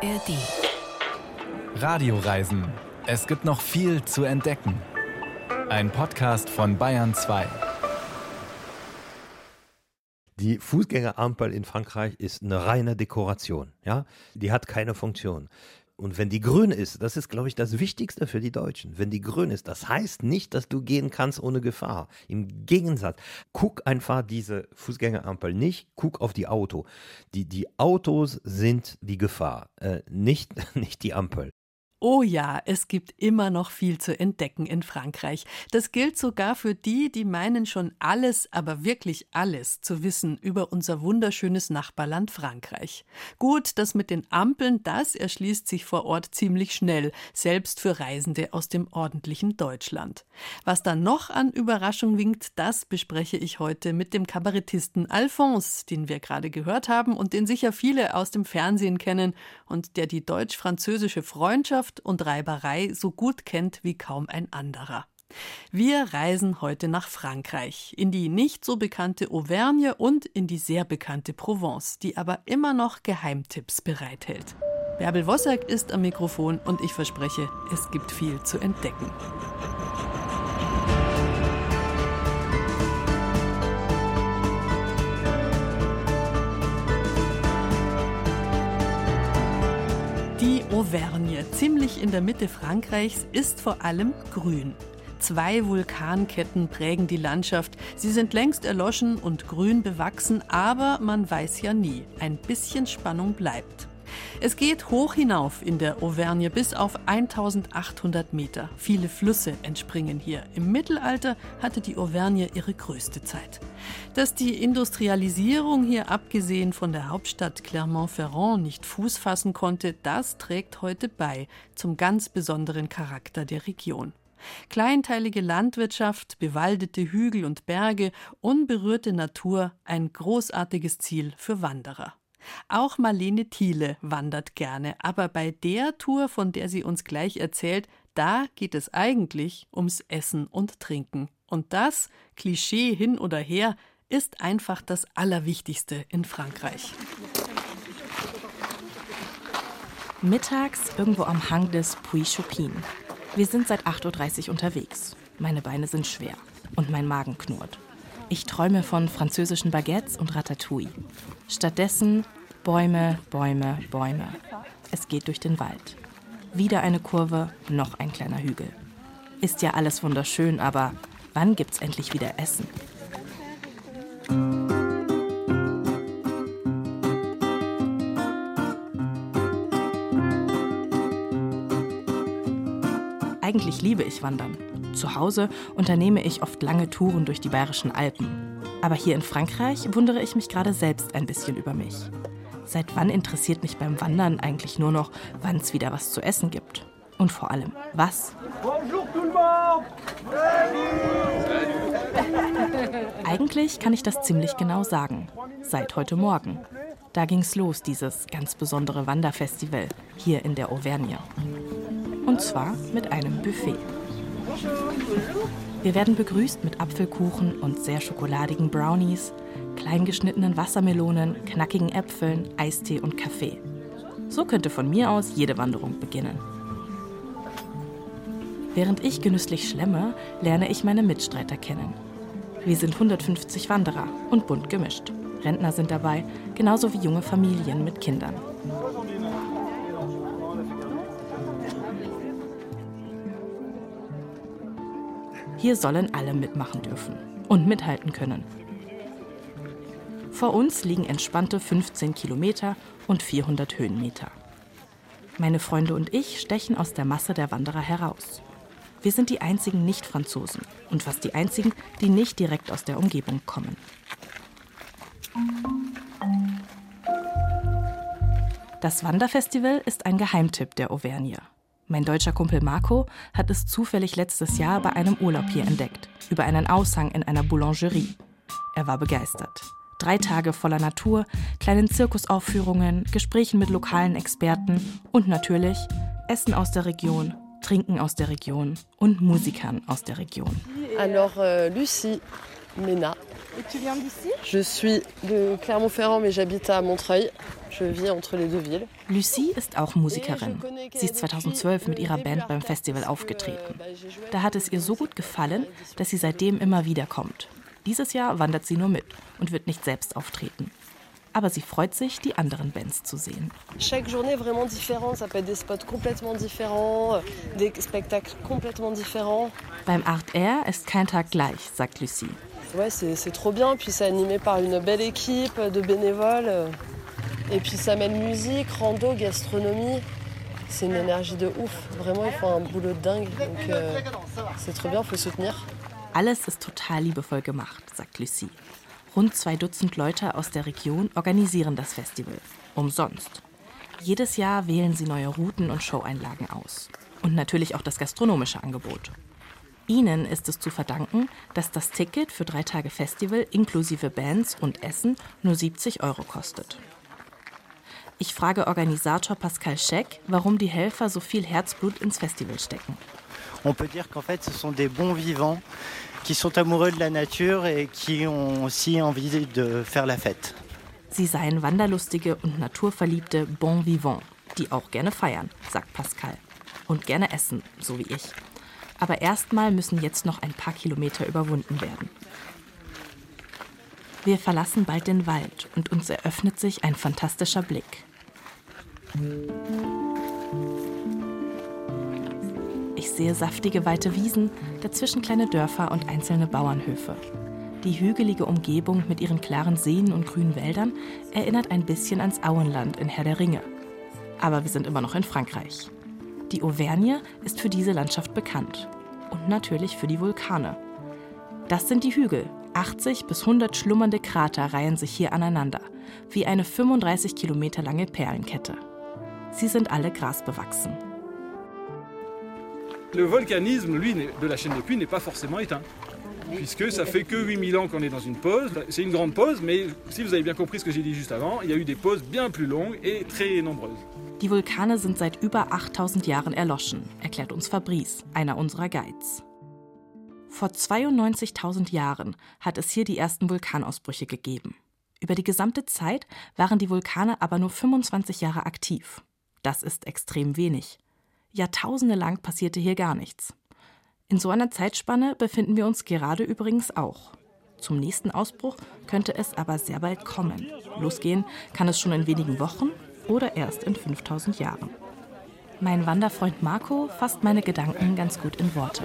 ARD. Radioreisen. Es gibt noch viel zu entdecken. Ein Podcast von Bayern 2. Die Fußgängerampel in Frankreich ist eine reine Dekoration. Ja, die hat keine Funktion. Und wenn die grün ist, das ist, glaube ich, das Wichtigste für die Deutschen. Wenn die grün ist, das heißt nicht, dass du gehen kannst ohne Gefahr. Im Gegensatz, guck einfach diese Fußgängerampel nicht, guck auf die Auto. Die, die Autos sind die Gefahr, äh, nicht, nicht die Ampel. Oh ja, es gibt immer noch viel zu entdecken in Frankreich. Das gilt sogar für die, die meinen schon alles, aber wirklich alles zu wissen über unser wunderschönes Nachbarland Frankreich. Gut, das mit den Ampeln, das erschließt sich vor Ort ziemlich schnell, selbst für Reisende aus dem ordentlichen Deutschland. Was da noch an Überraschung winkt, das bespreche ich heute mit dem Kabarettisten Alphonse, den wir gerade gehört haben und den sicher viele aus dem Fernsehen kennen und der die deutsch-französische Freundschaft Leidenschaft und Reiberei so gut kennt wie kaum ein anderer. Wir reisen heute nach Frankreich, in die nicht so bekannte Auvergne und in die sehr bekannte Provence, die aber immer noch Geheimtipps bereithält. Bärbel Wossack ist am Mikrofon und ich verspreche, es gibt viel zu entdecken. Auvergne, ziemlich in der Mitte Frankreichs, ist vor allem grün. Zwei Vulkanketten prägen die Landschaft. Sie sind längst erloschen und grün bewachsen, aber man weiß ja nie. Ein bisschen Spannung bleibt. Es geht hoch hinauf in der Auvergne bis auf 1800 Meter. Viele Flüsse entspringen hier. Im Mittelalter hatte die Auvergne ihre größte Zeit. Dass die Industrialisierung hier abgesehen von der Hauptstadt Clermont-Ferrand nicht Fuß fassen konnte, das trägt heute bei zum ganz besonderen Charakter der Region. Kleinteilige Landwirtschaft, bewaldete Hügel und Berge, unberührte Natur, ein großartiges Ziel für Wanderer. Auch Marlene Thiele wandert gerne, aber bei der Tour, von der sie uns gleich erzählt, da geht es eigentlich ums Essen und Trinken. Und das, Klischee hin oder her, ist einfach das Allerwichtigste in Frankreich. Mittags irgendwo am Hang des Puy-Chopin. Wir sind seit 8.30 Uhr unterwegs. Meine Beine sind schwer und mein Magen knurrt. Ich träume von französischen Baguettes und Ratatouille. Stattdessen Bäume, Bäume, Bäume. Es geht durch den Wald. Wieder eine Kurve, noch ein kleiner Hügel. Ist ja alles wunderschön, aber wann gibt's endlich wieder Essen? Eigentlich liebe ich Wandern. Zu Hause unternehme ich oft lange Touren durch die bayerischen Alpen. Aber hier in Frankreich wundere ich mich gerade selbst ein bisschen über mich. Seit wann interessiert mich beim Wandern eigentlich nur noch, wann es wieder was zu essen gibt? Und vor allem, was? Eigentlich kann ich das ziemlich genau sagen. Seit heute Morgen. Da ging's los, dieses ganz besondere Wanderfestival hier in der Auvergne. Und zwar mit einem Buffet. Wir werden begrüßt mit Apfelkuchen und sehr schokoladigen Brownies, kleingeschnittenen Wassermelonen, knackigen Äpfeln, Eistee und Kaffee. So könnte von mir aus jede Wanderung beginnen. Während ich genüsslich schlemme, lerne ich meine Mitstreiter kennen. Wir sind 150 Wanderer und bunt gemischt. Rentner sind dabei, genauso wie junge Familien mit Kindern. Hier sollen alle mitmachen dürfen und mithalten können. Vor uns liegen entspannte 15 Kilometer und 400 Höhenmeter. Meine Freunde und ich stechen aus der Masse der Wanderer heraus. Wir sind die einzigen Nicht-Franzosen und fast die einzigen, die nicht direkt aus der Umgebung kommen. Das Wanderfestival ist ein Geheimtipp der Auvergne. Mein deutscher Kumpel Marco hat es zufällig letztes Jahr bei einem Urlaub hier entdeckt, über einen Aushang in einer Boulangerie. Er war begeistert. Drei Tage voller Natur, kleinen Zirkusaufführungen, Gesprächen mit lokalen Experten und natürlich Essen aus der Region, Trinken aus der Region und Musikern aus der Region. Alors, euh, Lucie Mena. Et tu viens d'ici Je suis de Clermont-Ferrand, mais j'habite à Montreuil. Lucie ist auch Musikerin. Sie ist 2012 mit ihrer Band beim Festival aufgetreten. Da hat es ihr so gut gefallen, dass sie seitdem immer wieder kommt. Dieses Jahr wandert sie nur mit und wird nicht selbst auftreten. Aber sie freut sich, die anderen Bands zu sehen. Chaque journée vraiment différente. Ça peut être des spots complètement différents, des spectacles complètement différents. Beim Art Air ist kein Tag gleich, sagt Lucie. Ouais, c'est trop bien. Puis c'est animé par une belle équipe de bénévoles. Et puis ça mêle musique, rando, gastronomie. C'est une énergie de ouf. Vraiment, ils font un boulot de dingue. Donc euh, c'est trop bien, faut soutenir. Alles ist total liebevoll gemacht, sagt Lucie. Rund zwei Dutzend Leute aus der Region organisieren das Festival. Umsonst. Jedes Jahr wählen sie neue Routen und Showeinlagen aus. Und natürlich auch das gastronomische Angebot. Ihnen ist es zu verdanken, dass das Ticket für drei Tage Festival inklusive Bands und Essen nur 70 Euro kostet. Ich frage Organisator Pascal Scheck, warum die Helfer so viel Herzblut ins Festival stecken. On peut dire qu'en fait, ce sont des bons vivants qui sont amoureux de la nature et qui ont aussi envie de faire la fête. Sie seien wanderlustige und naturverliebte Bon Vivants, die auch gerne feiern, sagt Pascal. Und gerne essen, so wie ich. Aber erstmal müssen jetzt noch ein paar Kilometer überwunden werden. Wir verlassen bald den Wald und uns eröffnet sich ein fantastischer Blick. Ich sehe saftige weite Wiesen, dazwischen kleine Dörfer und einzelne Bauernhöfe. Die hügelige Umgebung mit ihren klaren Seen und grünen Wäldern erinnert ein bisschen ans Auenland in Herr der Ringe. Aber wir sind immer noch in Frankreich. Die Auvergne ist für diese Landschaft bekannt. Und natürlich für die Vulkane. Das sind die Hügel. 80 bis 100 schlummernde Krater reihen sich hier aneinander, wie eine 35 Kilometer lange Perlenkette. Sie sind alle grasbewachsen. Le volcanisme, lui, de la chaîne des Puys n'est pas forcément éteint. Puisque ça fait que 8000 ans qu'on est dans une pause. C'est une grande pause, mais si vous avez bien compris ce que j'ai dit juste avant, il y a eu des pauses bien plus longues et très nombreuses. Die Vulkane sind seit über 8000 Jahren erloschen, erklärt uns Fabrice, einer unserer Guides. Vor 92.000 Jahren hat es hier die ersten Vulkanausbrüche gegeben. Über die gesamte Zeit waren die Vulkane aber nur 25 Jahre aktiv. Das ist extrem wenig. Jahrtausende lang passierte hier gar nichts. In so einer Zeitspanne befinden wir uns gerade übrigens auch. Zum nächsten Ausbruch könnte es aber sehr bald kommen. Losgehen kann es schon in wenigen Wochen oder erst in 5000 Jahren. Mein Wanderfreund Marco fasst meine Gedanken ganz gut in Worte.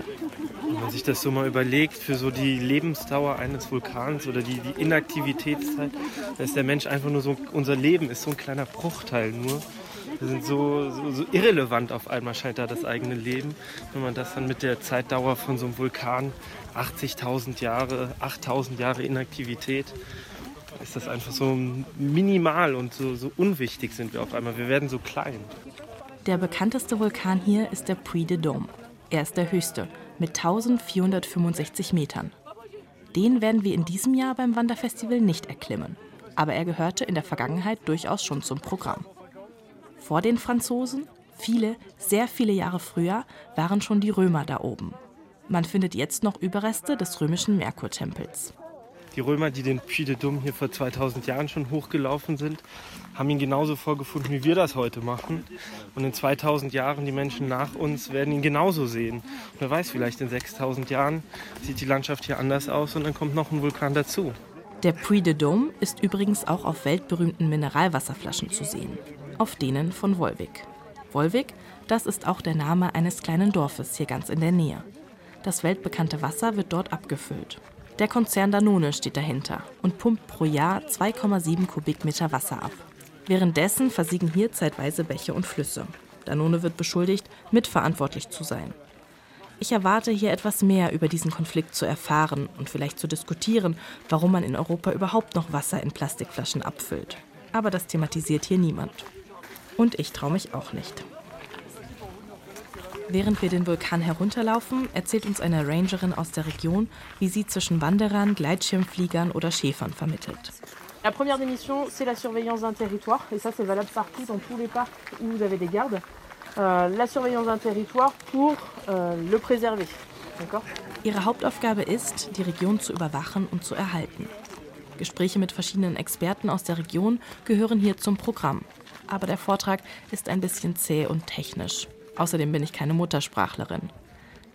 Wenn man sich das so mal überlegt, für so die Lebensdauer eines Vulkans oder die, die Inaktivitätszeit, da ist der Mensch einfach nur so, unser Leben ist so ein kleiner Bruchteil nur. Wir sind so, so, so, irrelevant auf einmal scheint da das eigene Leben. Wenn man das dann mit der Zeitdauer von so einem Vulkan, 80.000 Jahre, 8.000 Jahre Inaktivität, ist das einfach so minimal und so, so unwichtig sind wir auf einmal. Wir werden so klein. Der bekannteste Vulkan hier ist der Puy de Dôme. Er ist der höchste mit 1465 Metern. Den werden wir in diesem Jahr beim Wanderfestival nicht erklimmen. Aber er gehörte in der Vergangenheit durchaus schon zum Programm. Vor den Franzosen, viele, sehr viele Jahre früher, waren schon die Römer da oben. Man findet jetzt noch Überreste des römischen Merkurtempels. Die Römer, die den Puy de Dôme hier vor 2000 Jahren schon hochgelaufen sind, haben ihn genauso vorgefunden, wie wir das heute machen. Und in 2000 Jahren, die Menschen nach uns, werden ihn genauso sehen. Und wer weiß, vielleicht in 6000 Jahren sieht die Landschaft hier anders aus und dann kommt noch ein Vulkan dazu. Der Puy de Dôme ist übrigens auch auf weltberühmten Mineralwasserflaschen zu sehen. Auf denen von Wolwig. Wolwig, das ist auch der Name eines kleinen Dorfes hier ganz in der Nähe. Das weltbekannte Wasser wird dort abgefüllt. Der Konzern Danone steht dahinter und pumpt pro Jahr 2,7 Kubikmeter Wasser ab. Währenddessen versiegen hier zeitweise Bäche und Flüsse. Danone wird beschuldigt, mitverantwortlich zu sein. Ich erwarte hier etwas mehr über diesen Konflikt zu erfahren und vielleicht zu diskutieren, warum man in Europa überhaupt noch Wasser in Plastikflaschen abfüllt. Aber das thematisiert hier niemand. Und ich traue mich auch nicht. Während wir den Vulkan herunterlaufen, erzählt uns eine Rangerin aus der Region, wie sie zwischen Wanderern, Gleitschirmfliegern oder Schäfern vermittelt. La première des missions, c'est la surveillance d'un territoire, et ça c'est valable partout dans tous les parcs où vous avez des gardes. Euh, la surveillance d'un territoire pour euh, le préserver. Ihre Hauptaufgabe ist, die Region zu überwachen und zu erhalten. Gespräche mit verschiedenen Experten aus der Region gehören hier zum Programm. Aber der Vortrag ist ein bisschen zäh und technisch. Außerdem bin ich keine Muttersprachlerin.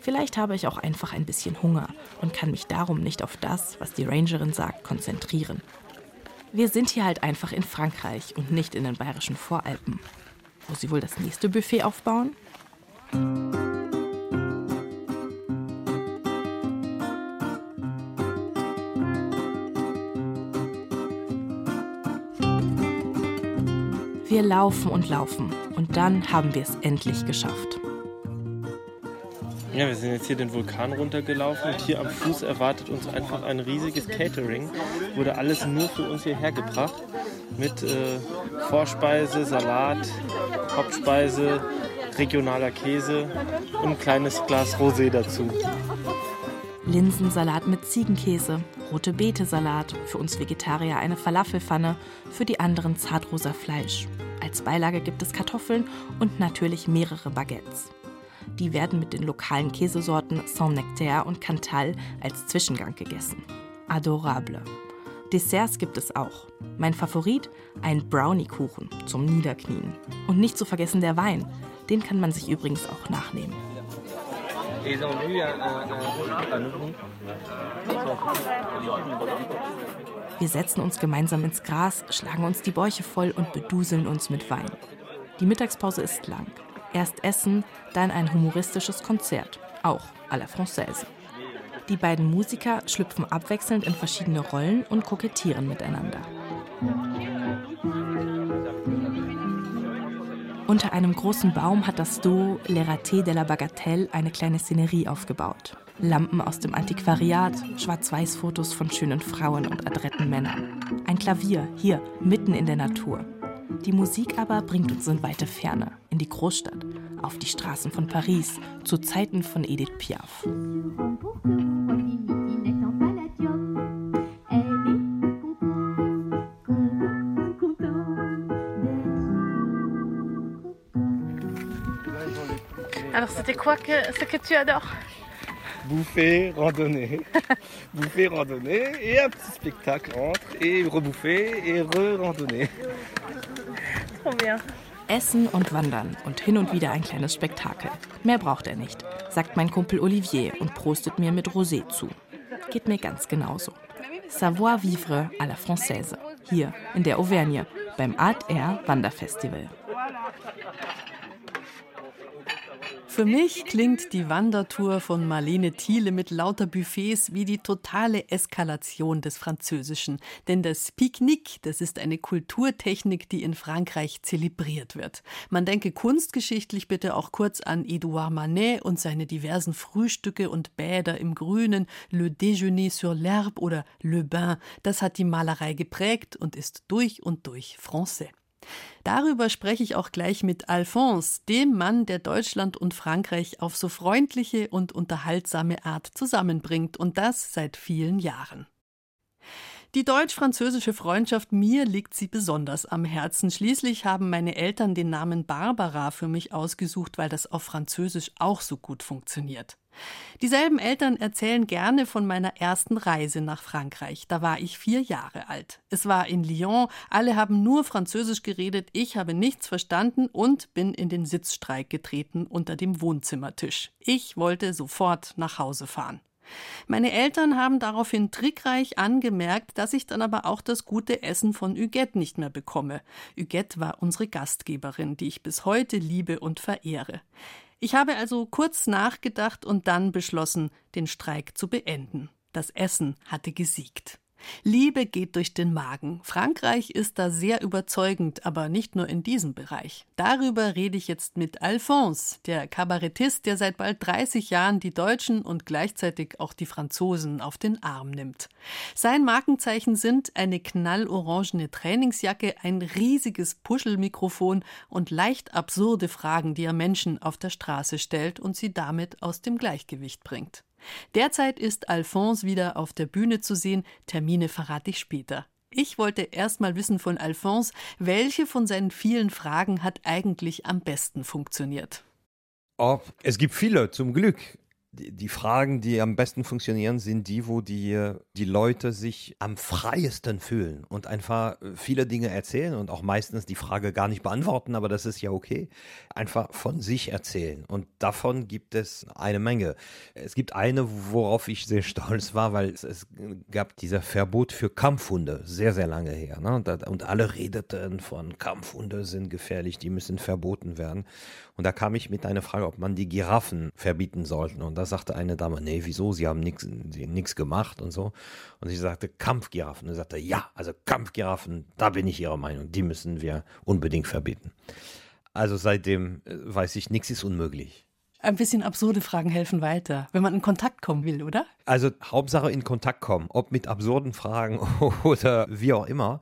Vielleicht habe ich auch einfach ein bisschen Hunger und kann mich darum nicht auf das, was die Rangerin sagt, konzentrieren. Wir sind hier halt einfach in Frankreich und nicht in den bayerischen Voralpen. Wo sie wohl das nächste Buffet aufbauen? Wir laufen und laufen und dann haben wir es endlich geschafft. Ja, wir sind jetzt hier den Vulkan runtergelaufen und hier am Fuß erwartet uns einfach ein riesiges Catering. Wurde alles nur für uns hierher gebracht mit äh, Vorspeise, Salat, Hauptspeise, regionaler Käse und ein kleines Glas Rosé dazu. Linsensalat mit Ziegenkäse, rote Beete-Salat, für uns Vegetarier eine Falafelpfanne, für die anderen zartrosa Fleisch. Als Beilage gibt es Kartoffeln und natürlich mehrere Baguettes. Die werden mit den lokalen Käsesorten Saint-Nectaire und Cantal als Zwischengang gegessen. Adorable. Desserts gibt es auch. Mein Favorit, ein Brownie-Kuchen zum Niederknien. Und nicht zu vergessen der Wein. Den kann man sich übrigens auch nachnehmen. Wir setzen uns gemeinsam ins Gras, schlagen uns die Bäuche voll und beduseln uns mit Wein. Die Mittagspause ist lang. Erst Essen, dann ein humoristisches Konzert, auch à la Française. Die beiden Musiker schlüpfen abwechselnd in verschiedene Rollen und kokettieren miteinander. Unter einem großen Baum hat das Duo Le Raté de la Bagatelle eine kleine Szenerie aufgebaut. Lampen aus dem Antiquariat, Schwarz-Weiß-Fotos von schönen Frauen und adretten Männern. Ein Klavier, hier, mitten in der Natur. Die Musik aber bringt uns in weite Ferne, in die Großstadt, auf die Straßen von Paris, zu Zeiten von Edith Piaf. Alors, c'était quoi que, ce que tu adores Bouffer, randonnée. bouffer, randonnée et un petit spectacle entre et rebouffer et re-randonnée. Trop bien. Essen und Wandern und hin und wieder ein kleines Spektakel. Mehr braucht er nicht, sagt mein Kumpel Olivier und prostet mir mit Rosé zu. Geht mir ganz genauso. Savoir vivre à la française. Hier in der Auvergne beim Art Air Wanderfestival. Für mich klingt die Wandertour von Marlene Thiele mit lauter Buffets wie die totale Eskalation des Französischen. Denn das Pique-Nique, das ist eine Kulturtechnik, die in Frankreich zelebriert wird. Man denke kunstgeschichtlich bitte auch kurz an Edouard Manet und seine diversen Frühstücke und Bäder im Grünen, Le Déjeuner sur l'herbe oder Le Bain. Das hat die Malerei geprägt und ist durch und durch Français. Darüber spreche ich auch gleich mit Alphonse, dem Mann, der Deutschland und Frankreich auf so freundliche und unterhaltsame Art zusammenbringt und das seit vielen Jahren. Die deutsch-französische Freundschaft, mir liegt sie besonders am Herzen. Schließlich haben meine Eltern den Namen Barbara für mich ausgesucht, weil das auf Französisch auch so gut funktioniert. Dieselben Eltern erzählen gerne von meiner ersten Reise nach Frankreich. Da war ich vier Jahre alt. Es war in Lyon, alle haben nur Französisch geredet, ich habe nichts verstanden und bin in den Sitzstreik getreten unter dem Wohnzimmertisch. Ich wollte sofort nach Hause fahren. Meine Eltern haben daraufhin trickreich angemerkt, dass ich dann aber auch das gute Essen von Huguette nicht mehr bekomme. Huguette war unsere Gastgeberin, die ich bis heute liebe und verehre. Ich habe also kurz nachgedacht und dann beschlossen, den Streik zu beenden. Das Essen hatte gesiegt. Liebe geht durch den Magen. Frankreich ist da sehr überzeugend, aber nicht nur in diesem Bereich. Darüber rede ich jetzt mit Alphonse, der Kabarettist, der seit bald 30 Jahren die Deutschen und gleichzeitig auch die Franzosen auf den Arm nimmt. Sein Markenzeichen sind eine knallorangene Trainingsjacke, ein riesiges Puschelmikrofon und leicht absurde Fragen, die er Menschen auf der Straße stellt und sie damit aus dem Gleichgewicht bringt. Derzeit ist Alphonse wieder auf der Bühne zu sehen. Termine verrate ich später. Ich wollte erst mal wissen von Alphonse, welche von seinen vielen Fragen hat eigentlich am besten funktioniert. Oh, es gibt viele, zum Glück. Die, Fragen, die am besten funktionieren, sind die, wo die, die Leute sich am freiesten fühlen und einfach viele Dinge erzählen und auch meistens die Frage gar nicht beantworten, aber das ist ja okay. Einfach von sich erzählen. Und davon gibt es eine Menge. Es gibt eine, worauf ich sehr stolz war, weil es, es gab dieser Verbot für Kampfhunde, sehr, sehr lange her. Ne? Und alle redeten von Kampfhunde sind gefährlich, die müssen verboten werden. Und da kam ich mit einer Frage, ob man die Giraffen verbieten sollte. Und da sagte eine Dame, nee, wieso? Sie haben nichts gemacht und so. Und ich sagte, Kampfgiraffen. Und er sagte, ja, also Kampfgiraffen, da bin ich Ihrer Meinung. Die müssen wir unbedingt verbieten. Also seitdem äh, weiß ich, nichts ist unmöglich. Ein bisschen absurde Fragen helfen weiter, wenn man in Kontakt kommen will, oder? Also Hauptsache in Kontakt kommen, ob mit absurden Fragen oder wie auch immer.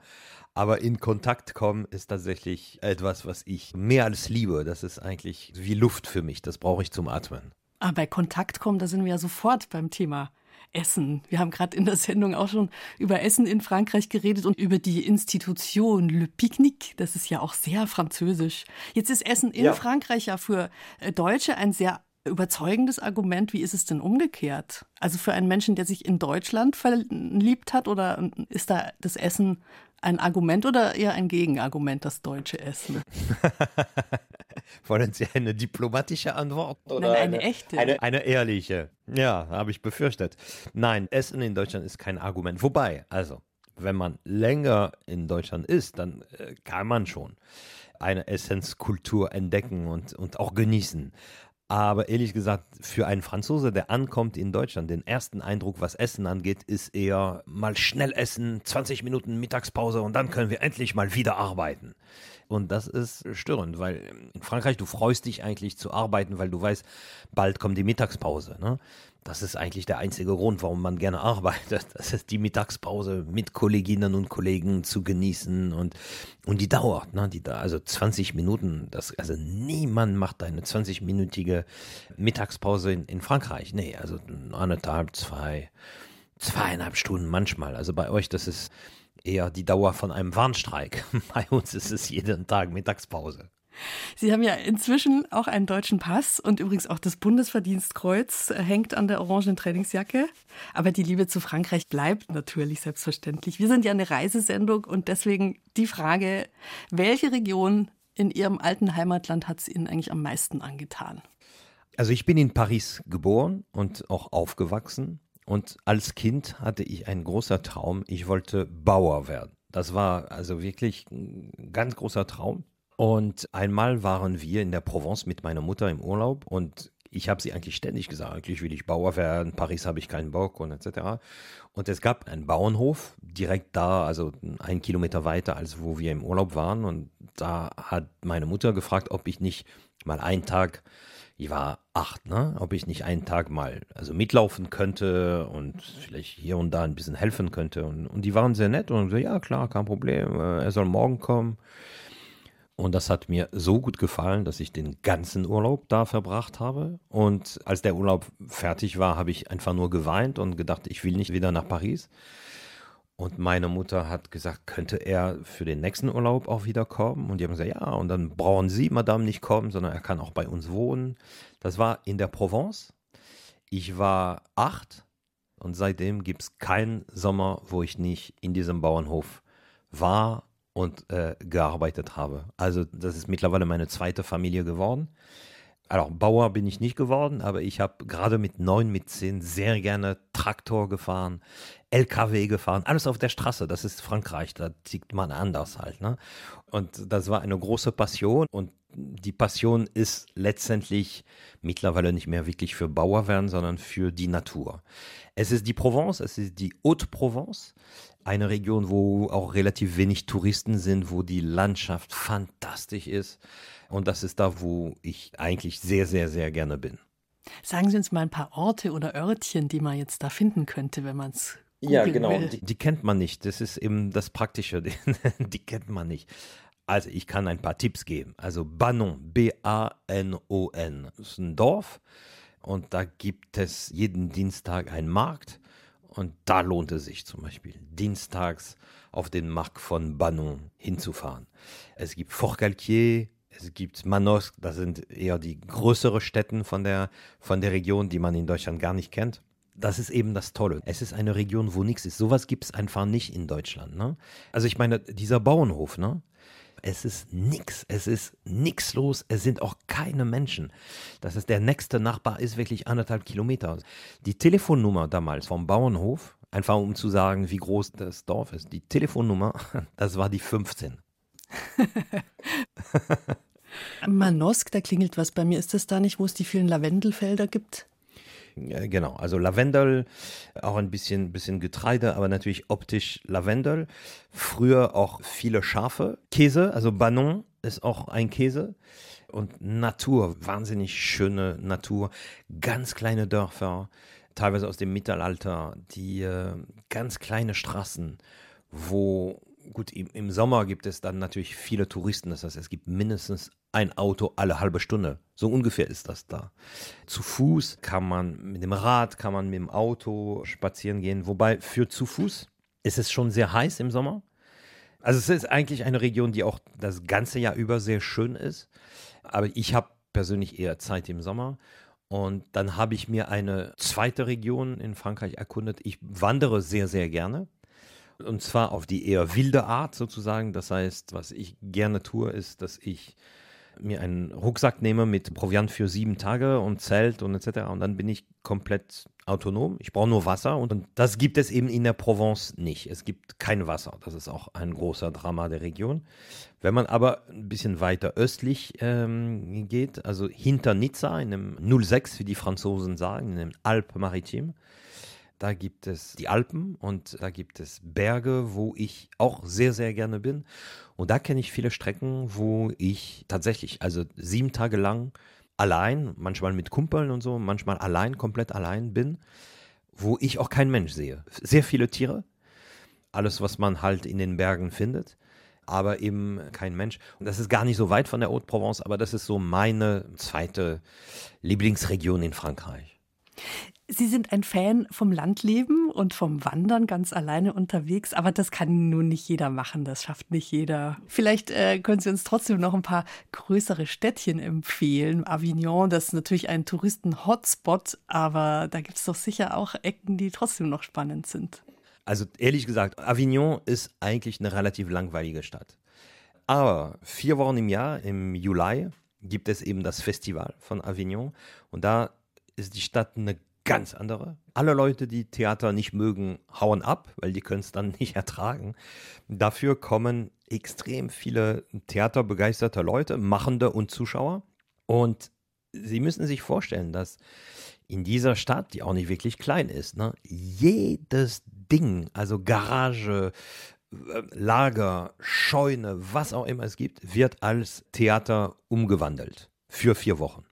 Aber in Kontakt kommen ist tatsächlich etwas, was ich mehr als liebe. Das ist eigentlich wie Luft für mich. Das brauche ich zum Atmen. Aber bei Kontakt kommen, da sind wir ja sofort beim Thema Essen. Wir haben gerade in der Sendung auch schon über Essen in Frankreich geredet und über die Institution Le Pique-Nique. Das ist ja auch sehr französisch. Jetzt ist Essen in ja. Frankreich ja für äh, Deutsche ein sehr überzeugendes Argument. Wie ist es denn umgekehrt? Also für einen Menschen, der sich in Deutschland verliebt hat, oder ähm, ist da das Essen ein Argument oder eher ein Gegenargument, das deutsche Essen? Wollen Sie eine diplomatische Antwort? Oder Nein, eine, eine echte. Eine, eine ehrliche. Ja, habe ich befürchtet. Nein, Essen in Deutschland ist kein Argument. Wobei, also, wenn man länger in Deutschland ist, dann äh, kann man schon eine Essenskultur entdecken und, und auch genießen. Aber ehrlich gesagt, für einen Franzose, der ankommt in Deutschland, den ersten Eindruck, was Essen angeht, ist eher mal schnell essen, 20 Minuten Mittagspause und dann können wir endlich mal wieder arbeiten. Und das ist störend, weil in Frankreich, du freust dich eigentlich zu arbeiten, weil du weißt, bald kommt die Mittagspause. Ne? Das ist eigentlich der einzige Grund, warum man gerne arbeitet. Das ist die Mittagspause mit Kolleginnen und Kollegen zu genießen und, und die dauert, ne? Die da, also 20 Minuten, das, also niemand macht eine 20-minütige Mittagspause in, in Frankreich. Nee, also anderthalb, zwei, zweieinhalb Stunden manchmal. Also bei euch, das ist eher die Dauer von einem Warnstreik. bei uns ist es jeden Tag Mittagspause. Sie haben ja inzwischen auch einen deutschen Pass und übrigens auch das Bundesverdienstkreuz hängt an der orangenen Trainingsjacke. Aber die Liebe zu Frankreich bleibt natürlich selbstverständlich. Wir sind ja eine Reisesendung und deswegen die Frage, welche Region in Ihrem alten Heimatland hat es Ihnen eigentlich am meisten angetan? Also ich bin in Paris geboren und auch aufgewachsen. Und als Kind hatte ich einen großer Traum. Ich wollte Bauer werden. Das war also wirklich ein ganz großer Traum. Und einmal waren wir in der Provence mit meiner Mutter im Urlaub und ich habe sie eigentlich ständig gesagt, eigentlich will ich Bauer werden, Paris habe ich keinen Bock und etc. Und es gab einen Bauernhof direkt da, also einen Kilometer weiter, als wo wir im Urlaub waren. Und da hat meine Mutter gefragt, ob ich nicht mal einen Tag, ich war acht, ne, ob ich nicht einen Tag mal also mitlaufen könnte und vielleicht hier und da ein bisschen helfen könnte. Und, und die waren sehr nett und so, ja klar, kein Problem, äh, er soll morgen kommen. Und das hat mir so gut gefallen, dass ich den ganzen Urlaub da verbracht habe. Und als der Urlaub fertig war, habe ich einfach nur geweint und gedacht, ich will nicht wieder nach Paris. Und meine Mutter hat gesagt, könnte er für den nächsten Urlaub auch wieder kommen? Und die haben gesagt, ja, und dann brauchen Sie, Madame, nicht kommen, sondern er kann auch bei uns wohnen. Das war in der Provence. Ich war acht und seitdem gibt es keinen Sommer, wo ich nicht in diesem Bauernhof war und äh, gearbeitet habe. Also das ist mittlerweile meine zweite Familie geworden. Also Bauer bin ich nicht geworden, aber ich habe gerade mit neun, mit zehn sehr gerne Traktor gefahren, LKW gefahren, alles auf der Straße. Das ist Frankreich, da zieht man anders halt. Ne? Und das war eine große Passion und die Passion ist letztendlich mittlerweile nicht mehr wirklich für Bauer werden, sondern für die Natur. Es ist die Provence, es ist die Haute-Provence eine Region, wo auch relativ wenig Touristen sind, wo die Landschaft fantastisch ist. Und das ist da, wo ich eigentlich sehr, sehr, sehr gerne bin. Sagen Sie uns mal ein paar Orte oder Örtchen, die man jetzt da finden könnte, wenn man es ja, genau. Die, die, kennt man nicht. Das ist eben das Praktische. Die, die, kennt man nicht. Also ich kann ein paar Tipps geben. Also Banon, B-A-N-O-N, ist ein Dorf und da gibt es jeden Dienstag einen Markt und da lohnt es sich zum Beispiel dienstags auf den Markt von Banon hinzufahren. Es gibt Forcalquier, Es gibt Manosque, das sind eher die größere Städten von der, von der Region, die man in Deutschland gar nicht kennt. Das ist eben das Tolle. Es ist eine Region, wo nichts ist. Sowas gibt es einfach nicht in Deutschland. Ne? Also ich meine, dieser Bauernhof, ne? Es ist nix. Es ist nix los. Es sind auch keine Menschen. Das ist der nächste Nachbar ist wirklich anderthalb Kilometer. Die Telefonnummer damals vom Bauernhof, einfach um zu sagen, wie groß das Dorf ist. Die Telefonnummer, das war die 15. Manosk, da klingelt was bei mir. Ist das da nicht, wo es die vielen Lavendelfelder gibt? Ja, Genau, also Lavendel, auch ein bisschen, bisschen Getreide, aber natürlich optisch Lavendel. Früher auch viele Schafe. Käse, also Banon ist auch ein Käse. Und Natur, wahnsinnig schöne Natur. Ganz kleine Dörfer, teilweise aus dem Mittelalter, die äh, ganz kleine Straßen, wo gut, im, im Sommer gibt es dann natürlich viele Touristen. Das heißt, es gibt mindestens ein Auto alle halbe Stunde. So ungefähr ist das da. Zu Fuß kann man mit dem Rad, kann man mit dem Auto spazieren gehen. Wobei für zu Fuß ist es schon sehr heiß im Sommer. Also es ist eigentlich eine Region, die auch das ganze Jahr über sehr schön ist. Aber ich habe persönlich eher Zeit im Sommer. Und dann habe ich mir eine zweite Region in Frankreich erkundet. Ich wandere sehr, sehr gerne. Und zwar auf die eher wilde Art sozusagen. Das heißt, was ich gerne tue, ist, dass ich mir einen Rucksack nehme mit Proviant für sieben Tage und Zelt und etc. Und dann bin ich komplett autonom. Ich brauche nur Wasser und das gibt es eben in der Provence nicht. Es gibt kein Wasser. Das ist auch ein großer Drama der Region. Wenn man aber ein bisschen weiter östlich ähm, geht, also hinter Nizza, in dem 06, wie die Franzosen sagen, in dem Alpes Maritime, da gibt es die Alpen und da gibt es Berge, wo ich auch sehr, sehr gerne bin. Und da kenne ich viele Strecken, wo ich tatsächlich, also sieben Tage lang allein, manchmal mit Kumpeln und so, manchmal allein, komplett allein bin, wo ich auch keinen Mensch sehe. Sehr viele Tiere, alles, was man halt in den Bergen findet, aber eben kein Mensch. Und das ist gar nicht so weit von der Haute-Provence, aber das ist so meine zweite Lieblingsregion in Frankreich. Sie sind ein Fan vom Landleben und vom Wandern ganz alleine unterwegs, aber das kann nun nicht jeder machen, das schafft nicht jeder. Vielleicht äh, können Sie uns trotzdem noch ein paar größere Städtchen empfehlen. Avignon, das ist natürlich ein Touristen-Hotspot, aber da gibt es doch sicher auch Ecken, die trotzdem noch spannend sind. Also ehrlich gesagt, Avignon ist eigentlich eine relativ langweilige Stadt. Aber vier Wochen im Jahr, im Juli, gibt es eben das Festival von Avignon und da ist die Stadt eine ganz andere. Alle Leute, die Theater nicht mögen, hauen ab, weil die können es dann nicht ertragen. Dafür kommen extrem viele theaterbegeisterte Leute, Machende und Zuschauer. Und Sie müssen sich vorstellen, dass in dieser Stadt, die auch nicht wirklich klein ist, ne, jedes Ding, also Garage, äh, Lager, Scheune, was auch immer es gibt, wird als Theater umgewandelt für vier Wochen.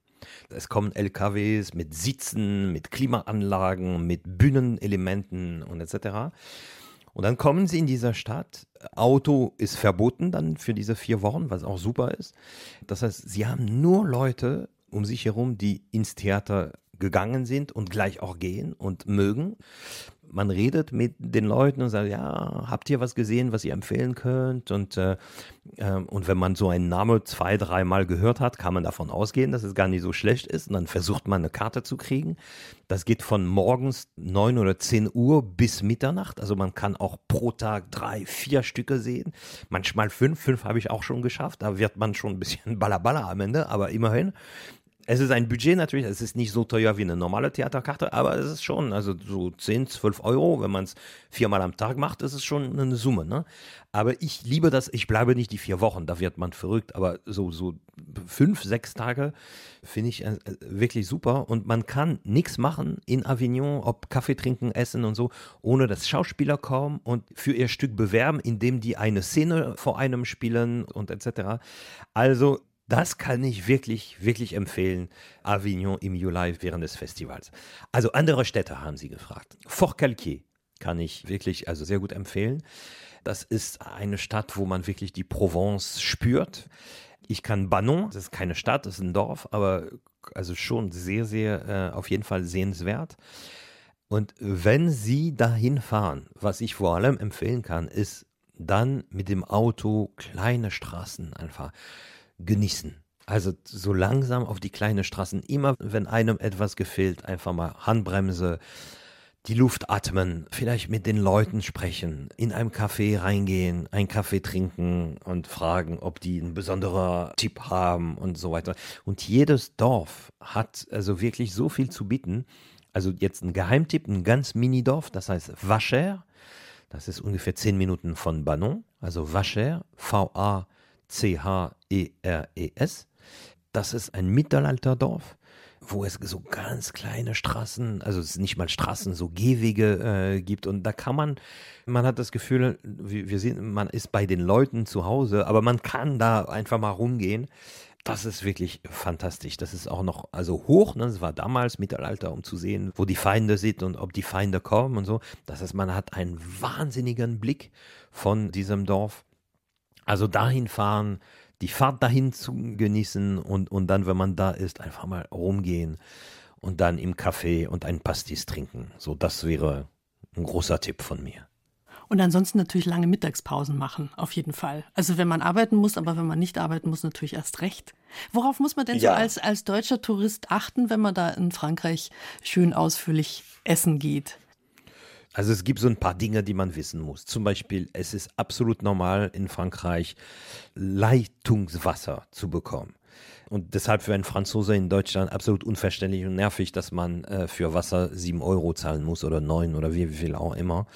Es kommen LKWs mit Sitzen, mit Klimaanlagen, mit Bühnenelementen und etc. Und dann kommen sie in dieser Stadt. Auto ist verboten dann für diese vier Wochen, was auch super ist. Das heißt, sie haben nur Leute um sich herum, die ins Theater gegangen sind und gleich auch gehen und mögen. Man redet mit den Leuten und sagt, ja, habt ihr was gesehen, was ihr empfehlen könnt? Und, äh, äh, und wenn man so einen Namen zwei, dreimal gehört hat, kann man davon ausgehen, dass es gar nicht so schlecht ist. Und dann versucht man eine Karte zu kriegen. Das geht von morgens neun oder zehn Uhr bis Mitternacht. Also man kann auch pro Tag drei, vier Stücke sehen. Manchmal fünf. Fünf habe ich auch schon geschafft. Da wird man schon ein bisschen ballerballer am Ende, aber immerhin. Es ist ein Budget natürlich, es ist nicht so teuer wie eine normale Theaterkarte, aber es ist schon, also so 10, 12 Euro, wenn man es viermal am Tag macht, ist es schon eine Summe. Ne? Aber ich liebe das, ich bleibe nicht die vier Wochen, da wird man verrückt, aber so, so fünf, sechs Tage finde ich äh, wirklich super und man kann nichts machen in Avignon, ob Kaffee trinken, essen und so, ohne dass Schauspieler kommen und für ihr Stück bewerben, indem die eine Szene vor einem spielen und etc. Also das kann ich wirklich, wirklich empfehlen. Avignon im Juli während des Festivals. Also andere Städte haben Sie gefragt. Fort Calquier kann ich wirklich also sehr gut empfehlen. Das ist eine Stadt, wo man wirklich die Provence spürt. Ich kann Banon, das ist keine Stadt, das ist ein Dorf, aber also schon sehr, sehr äh, auf jeden Fall sehenswert. Und wenn Sie dahin fahren, was ich vor allem empfehlen kann, ist dann mit dem Auto kleine Straßen einfach genießen. Also so langsam auf die kleinen Straßen, immer wenn einem etwas gefällt, einfach mal Handbremse, die Luft atmen, vielleicht mit den Leuten sprechen, in einem Café reingehen, einen Kaffee trinken und fragen, ob die einen besonderen Tipp haben und so weiter. Und jedes Dorf hat also wirklich so viel zu bieten. Also jetzt ein Geheimtipp, ein ganz Mini-Dorf, das heißt Vacher. Das ist ungefähr zehn Minuten von Banon. Also Vacher, V-A-C-H-E-R-E-S. Das ist ein Mittelalterdorf wo es so ganz kleine Straßen, also es ist nicht mal Straßen, so Gehwege äh, gibt und da kann man, man hat das Gefühl, wir, sind, man ist bei den Leuten zu Hause, aber man kann da einfach mal rumgehen. Das ist wirklich fantastisch. Das ist auch noch, also hoch, ne? das war damals Mittelalter, um zu sehen, wo die Feinde sind und ob die Feinde kommen und so. Das heißt, man hat einen wahnsinnigen Blick von diesem Dorf. Also dahin fahren, die Fahrt dahin zu genießen und, und dann, wenn man da ist, einfach mal rumgehen und dann im Café und ein Pastis trinken. So, das wäre ein großer Tipp von mir. Und ansonsten natürlich lange Mittagspausen machen, auf jeden Fall. Also wenn man arbeiten muss, aber wenn man nicht arbeiten muss, natürlich erst recht. Worauf muss man denn ja. so als, als deutscher Tourist achten, wenn man da in Frankreich schön ausführlich essen geht? Also es gibt so ein paar Dinge, die man wissen muss. Zum Beispiel, es ist absolut normal in Frankreich Leitungswasser zu bekommen. Und deshalb für einen Franzose in Deutschland absolut unverständlich und nervig, dass man äh, für Wasser sieben Euro zahlen muss oder neun oder wie, wie viel auch immer.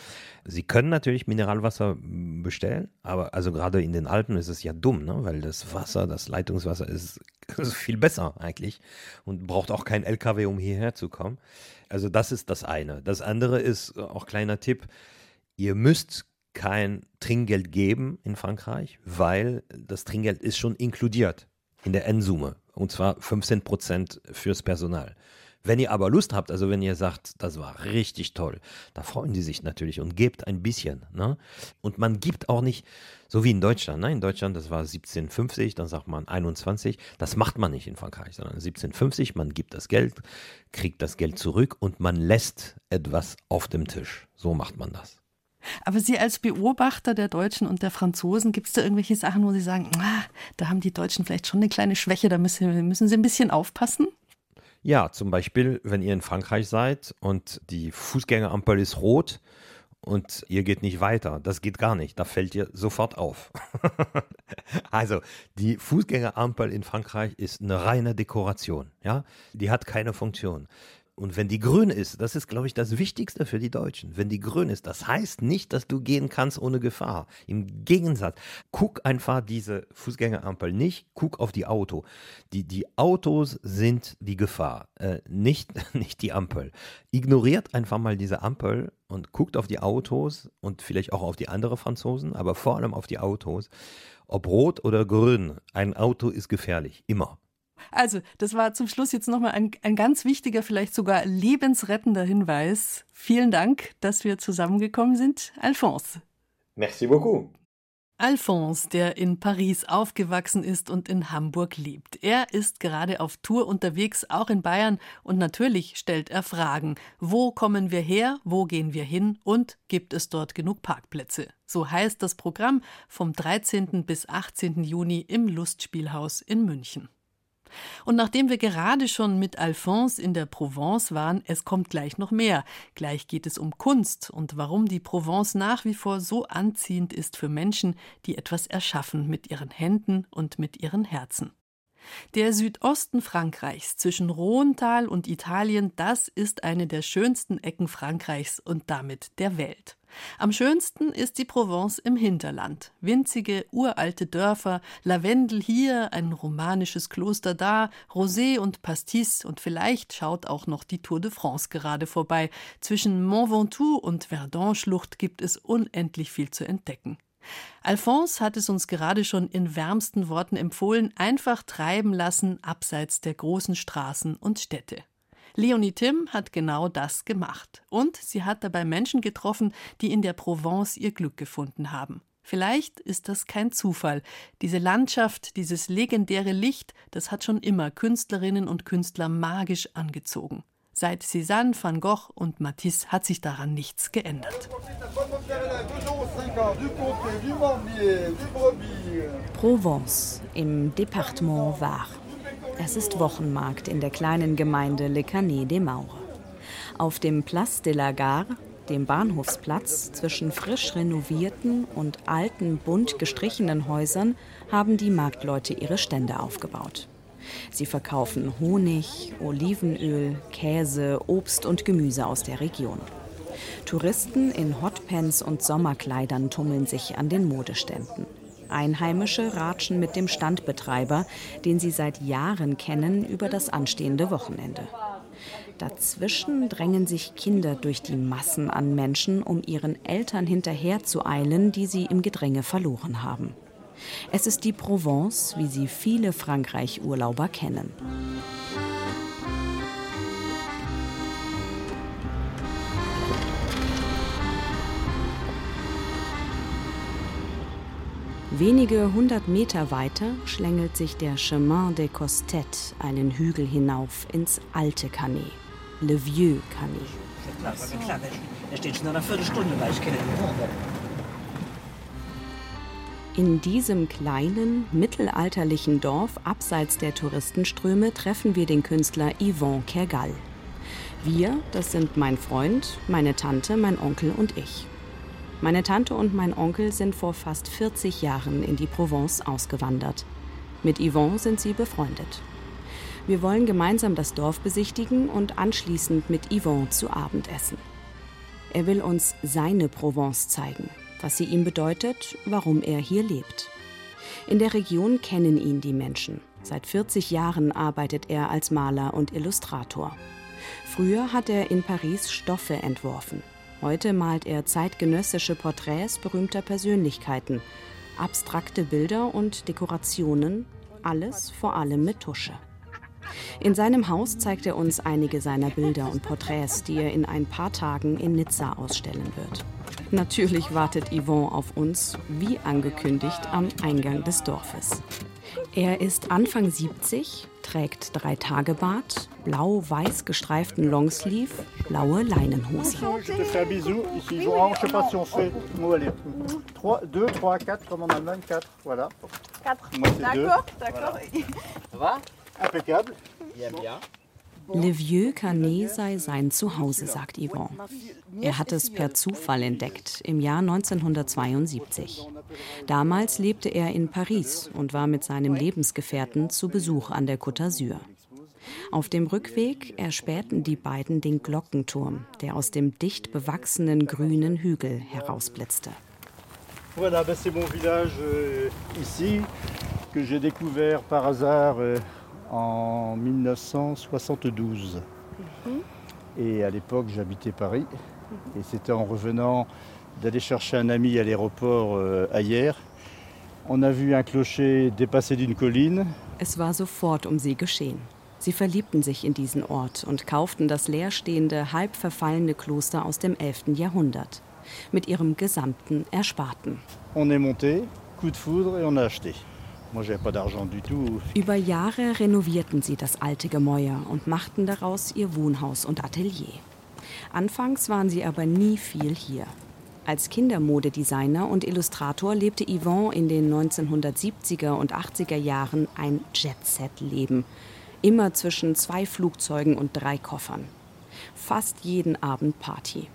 Sie können natürlich Mineralwasser bestellen, aber also gerade in den Alpen ist es ja dumm, ne? weil das Wasser, das Leitungswasser ist, ist viel besser eigentlich und braucht auch kein LKW, um hierher zu kommen. Also das ist das eine. Das andere ist äh, auch kleiner Tipp, ihr müsst kein Trinkgeld geben in Frankreich, weil das Trinkgeld ist schon inkludiert in der Endsumme und zwar 15 Prozent fürs Personal. Wenn ihr aber Lust habt, also wenn ihr sagt, das war richtig toll, da freuen die sich natürlich und gebt ein bisschen. Ne? Und man gibt auch nicht, so wie in Deutschland. Ne? In Deutschland, das war 1750, dann sagt man 21. Das macht man nicht in Frankreich, sondern 1750, man gibt das Geld, kriegt das Geld zurück und man lässt etwas auf dem Tisch. So macht man das. Aber Sie als Beobachter der Deutschen und der Franzosen, gibt es da irgendwelche Sachen, wo Sie sagen, ah, da haben die Deutschen vielleicht schon eine kleine Schwäche, da müssen, müssen Sie ein bisschen aufpassen? Ja, zum Beispiel, wenn ihr in Frankreich seid und die Fußgängerampel ist rot und ihr geht nicht weiter. Das geht gar nicht. Da fällt ihr sofort auf. also, die Fußgängerampel in Frankreich ist eine reine Dekoration. Ja, die hat keine Funktion. Und wenn die grün ist, das ist, glaube ich, das Wichtigste für die Deutschen. Wenn die grün ist, das heißt nicht, dass du gehen kannst ohne Gefahr. Im Gegensatz, guck einfach diese Fußgängerampel nicht, guck auf die Auto. Die, die Autos sind die Gefahr, äh, nicht, nicht die Ampel. Ignoriert einfach mal diese Ampel und guckt auf die Autos und vielleicht auch auf die anderen Franzosen, aber vor allem auf die Autos. Ob rot oder grün, ein Auto ist gefährlich, immer. Also, das war zum Schluss jetzt nochmal ein, ein ganz wichtiger, vielleicht sogar lebensrettender Hinweis. Vielen Dank, dass wir zusammengekommen sind. Alphonse. Merci beaucoup. Alphonse, der in Paris aufgewachsen ist und in Hamburg lebt. Er ist gerade auf Tour unterwegs, auch in Bayern, und natürlich stellt er Fragen. Wo kommen wir her? Wo gehen wir hin? Und gibt es dort genug Parkplätze? So heißt das Programm vom 13. bis 18. Juni im Lustspielhaus in München. Und nachdem wir gerade schon mit Alphonse in der Provence waren, es kommt gleich noch mehr. Gleich geht es um Kunst und warum die Provence nach wie vor so anziehend ist für Menschen, die etwas erschaffen mit ihren Händen und mit ihren Herzen. Der Südosten Frankreichs zwischen Rhontal und Italien, das ist eine der schönsten Ecken Frankreichs und damit der Welt. Am schönsten ist die Provence im Hinterland. Winzige, uralte Dörfer, Lavendel hier, ein romanisches Kloster da, Rosé und Pastis und vielleicht schaut auch noch die Tour de France gerade vorbei. Zwischen Mont Ventoux und Verdun-Schlucht gibt es unendlich viel zu entdecken. Alphonse hat es uns gerade schon in wärmsten Worten empfohlen, einfach treiben lassen abseits der großen Straßen und Städte. Leonie Tim hat genau das gemacht. Und sie hat dabei Menschen getroffen, die in der Provence ihr Glück gefunden haben. Vielleicht ist das kein Zufall. Diese Landschaft, dieses legendäre Licht, das hat schon immer Künstlerinnen und Künstler magisch angezogen. Seit Cézanne, Van Gogh und Matisse hat sich daran nichts geändert. Provence im Departement Var. Es ist Wochenmarkt in der kleinen Gemeinde Le Canet des Maures. Auf dem Place de la Gare, dem Bahnhofsplatz zwischen frisch renovierten und alten, bunt gestrichenen Häusern, haben die Marktleute ihre Stände aufgebaut. Sie verkaufen Honig, Olivenöl, Käse, Obst und Gemüse aus der Region. Touristen in Hotpants und Sommerkleidern tummeln sich an den Modeständen. Einheimische ratschen mit dem Standbetreiber, den sie seit Jahren kennen, über das anstehende Wochenende. Dazwischen drängen sich Kinder durch die Massen an Menschen, um ihren Eltern hinterherzueilen, die sie im Gedränge verloren haben. Es ist die Provence, wie sie viele Frankreich-Urlauber kennen. Wenige hundert Meter weiter schlängelt sich der Chemin des Costettes einen Hügel hinauf ins alte Canet, Le Vieux Canet. Er steht schon eine Viertelstunde, weil ich kenne in diesem kleinen, mittelalterlichen Dorf abseits der Touristenströme treffen wir den Künstler Yvon Kergal. Wir, das sind mein Freund, meine Tante, mein Onkel und ich. Meine Tante und mein Onkel sind vor fast 40 Jahren in die Provence ausgewandert. Mit Yvon sind sie befreundet. Wir wollen gemeinsam das Dorf besichtigen und anschließend mit Yvon zu Abend essen. Er will uns seine Provence zeigen, was sie ihm bedeutet, warum er hier lebt. In der Region kennen ihn die Menschen. Seit 40 Jahren arbeitet er als Maler und Illustrator. Früher hat er in Paris Stoffe entworfen. Heute malt er zeitgenössische Porträts berühmter Persönlichkeiten, abstrakte Bilder und Dekorationen, alles vor allem mit Tusche. In seinem Haus zeigt er uns einige seiner Bilder und Porträts, die er in ein paar Tagen in Nizza ausstellen wird. Natürlich wartet Yvon auf uns, wie angekündigt, am Eingang des Dorfes. Er ist Anfang 70, trägt drei Tage Bart, blau-weiß gestreiften Longsleeve, blaue Leinenhose. Impeccable. Le Vieux Canet sei sein Zuhause, sagt Yvon. Er hat es per Zufall entdeckt, im Jahr 1972. Damals lebte er in Paris und war mit seinem Lebensgefährten zu Besuch an der Côte d'Azur. Auf dem Rückweg erspähten die beiden den Glockenturm, der aus dem dicht bewachsenen grünen Hügel herausblitzte. Voilà, c'est mon village euh, ici que j'ai découvert par hasard euh, en 1972. Mhm. Et à l'époque, j'habitais Paris. Et c'était en revenant d'aller chercher un ami à l'aéroport euh, ailleurs. On a vu un clocher dépasser d'une colline. Es war sofort um sie geschehen. Sie verliebten sich in diesen Ort und kauften das leerstehende, halb verfallene Kloster aus dem 11. Jahrhundert mit ihrem gesamten Ersparten. On est monté, coup de foudre et on a acheté. Über Jahre renovierten sie das alte Gemäuer und machten daraus ihr Wohnhaus und Atelier. Anfangs waren sie aber nie viel hier. Als Kindermodedesigner und Illustrator lebte Yvon in den 1970er und 80er Jahren ein Jet-Set-Leben. Immer zwischen zwei Flugzeugen und drei Koffern. Fast jeden Abend Party.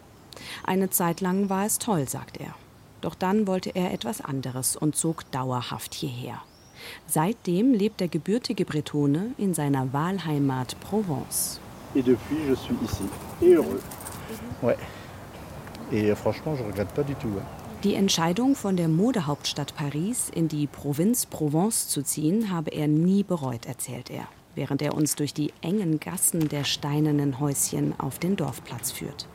Eine Zeit lang war es toll, sagt er. Doch dann wollte er etwas anderes und zog dauerhaft hierher. Seitdem lebt der gebürtige Bretone in seiner Wahlheimat Provence. Et depuis, je suis ici. Et heureux. Ouais. Et euh, franchement, je regrette pas du tout. Die Entscheidung, von der Modehauptstadt Paris in die Provinz Provence zu ziehen, habe er nie bereut, erzählt er, während er uns durch die engen Gassen der steinernen Häuschen auf den Dorfplatz führt.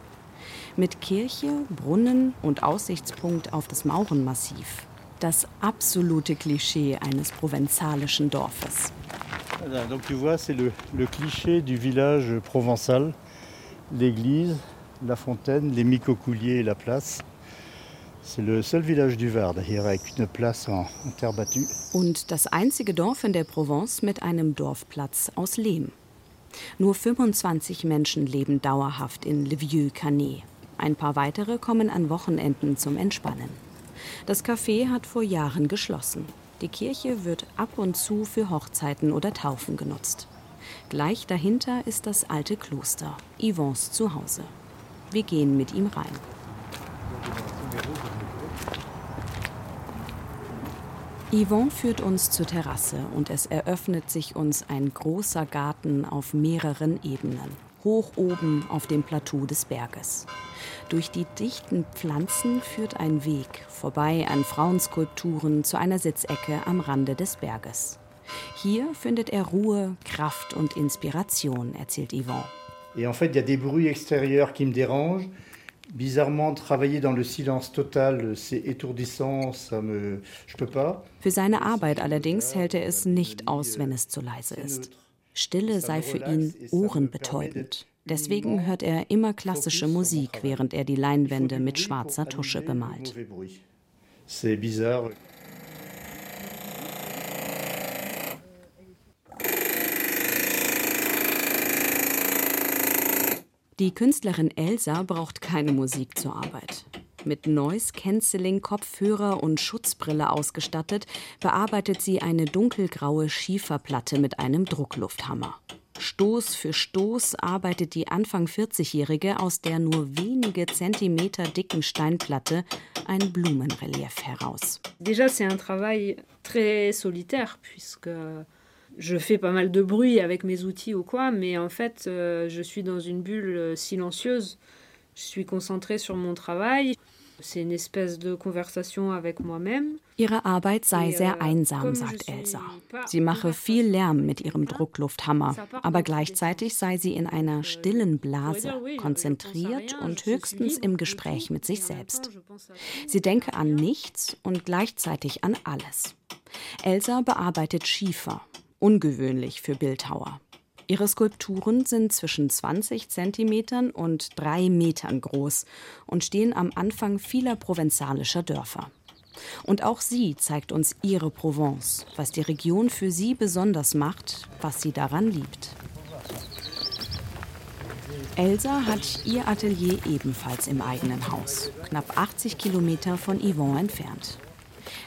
Mit Kirche, Brunnen und Aussichtspunkt auf das Maurenmassiv das absolute Klischee eines provenzalischen Dorfes. Donc tu vois, c'est le, le cliché du village provençal, l'église, la fontaine, les micocouliers et la place. C'est le seul village du Var, hier avec une place en, en terre battue. Und das einzige Dorf in der Provence mit einem Dorfplatz aus Lehm. Nur 25 Menschen leben dauerhaft in Le Vieux Canet. Ein paar weitere kommen an Wochenenden zum Entspannen. Das Café hat vor Jahren geschlossen. Die Kirche wird ab und zu für Hochzeiten oder Taufen genutzt. Gleich dahinter ist das alte Kloster, Yvons Zuhause. Wir gehen mit ihm rein. Yvon führt uns zur Terrasse und es eröffnet sich uns ein großer Garten auf mehreren Ebenen, hoch oben auf dem Plateau des Berges. Durch die dichten Pflanzen führt ein Weg vorbei an Frauenskulpturen zu einer Sitzecke am Rande des Berges. Hier findet er Ruhe, Kraft und Inspiration, erzählt Yvon. Et en fait, il y a des bruits extérieurs qui me dérangent. Bizarrement, travailler dans le silence total, c'est étourdissant, ça me, je peux pas. Für seine Arbeit allerdings hält er es nicht aus, wenn es zu leise ist. Stille sei für ihn ohrenbetäubend. Deswegen hört er immer klassische Musik, während er die Leinwände mit schwarzer Tusche bemalt. C'est bizarre. Die Künstlerin Elsa braucht keine Musik zur Arbeit. Mit Noise Cancelling Kopfhörer und Schutzbrille ausgestattet, bearbeitet sie eine dunkelgraue Schieferplatte mit einem Drucklufthammer. Stoß für Stoß arbeitet die Anfang 40-Jährige aus der nur wenige Zentimeter dicken Steinplatte ein Blumenrelief heraus. Déjà, c'est un travail très solitaire puisque je fais pas mal de bruit avec mes outils ou quoi, mais en fait, euh, je suis dans une bulle silencieuse. Je suis concentrée sur mon travail. Ihre Arbeit sei sehr einsam, sagt Elsa. Sie mache viel Lärm mit ihrem Drucklufthammer, aber gleichzeitig sei sie in einer stillen Blase, konzentriert und höchstens im Gespräch mit sich selbst. Sie denke an nichts und gleichzeitig an alles. Elsa bearbeitet Schiefer, ungewöhnlich für Bildhauer. Ihre Skulpturen sind zwischen 20 Zentimetern und drei Metern groß und stehen am Anfang vieler provenzalischer Dörfer. Und auch sie zeigt uns ihre Provence, was die Region für sie besonders macht, was sie daran liebt. Elsa hat ihr Atelier ebenfalls im eigenen Haus, knapp 80 Kilometer von Yvon entfernt.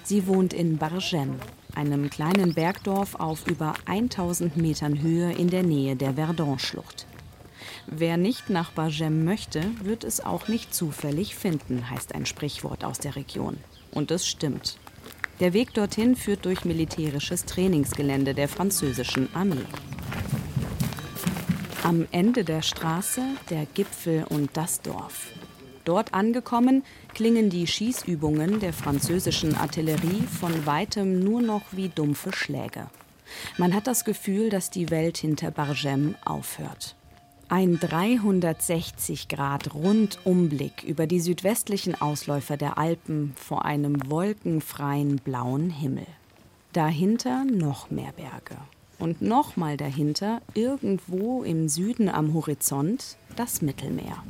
Sie wohnt in Bargem, einem kleinen Bergdorf auf über 1000 Metern Höhe in der Nähe der Verdun-Schlucht. Wer nicht nach Bargem möchte, wird es auch nicht zufällig finden, heißt ein Sprichwort aus der Region. Und es stimmt. Der Weg dorthin führt durch militärisches Trainingsgelände der französischen Armee. Am Ende der Straße der Gipfel und das Dorf. Dort angekommen, klingen die Schießübungen der französischen Artillerie von weitem nur noch wie dumpfe Schläge. Man hat das Gefühl, dass die Welt hinter Bargem aufhört. Ein 360 Grad Rundumblick über die südwestlichen Ausläufer der Alpen vor einem wolkenfreien blauen Himmel. Dahinter noch mehr Berge. Und nochmal dahinter, irgendwo im Süden am Horizont, das Mittelmeer.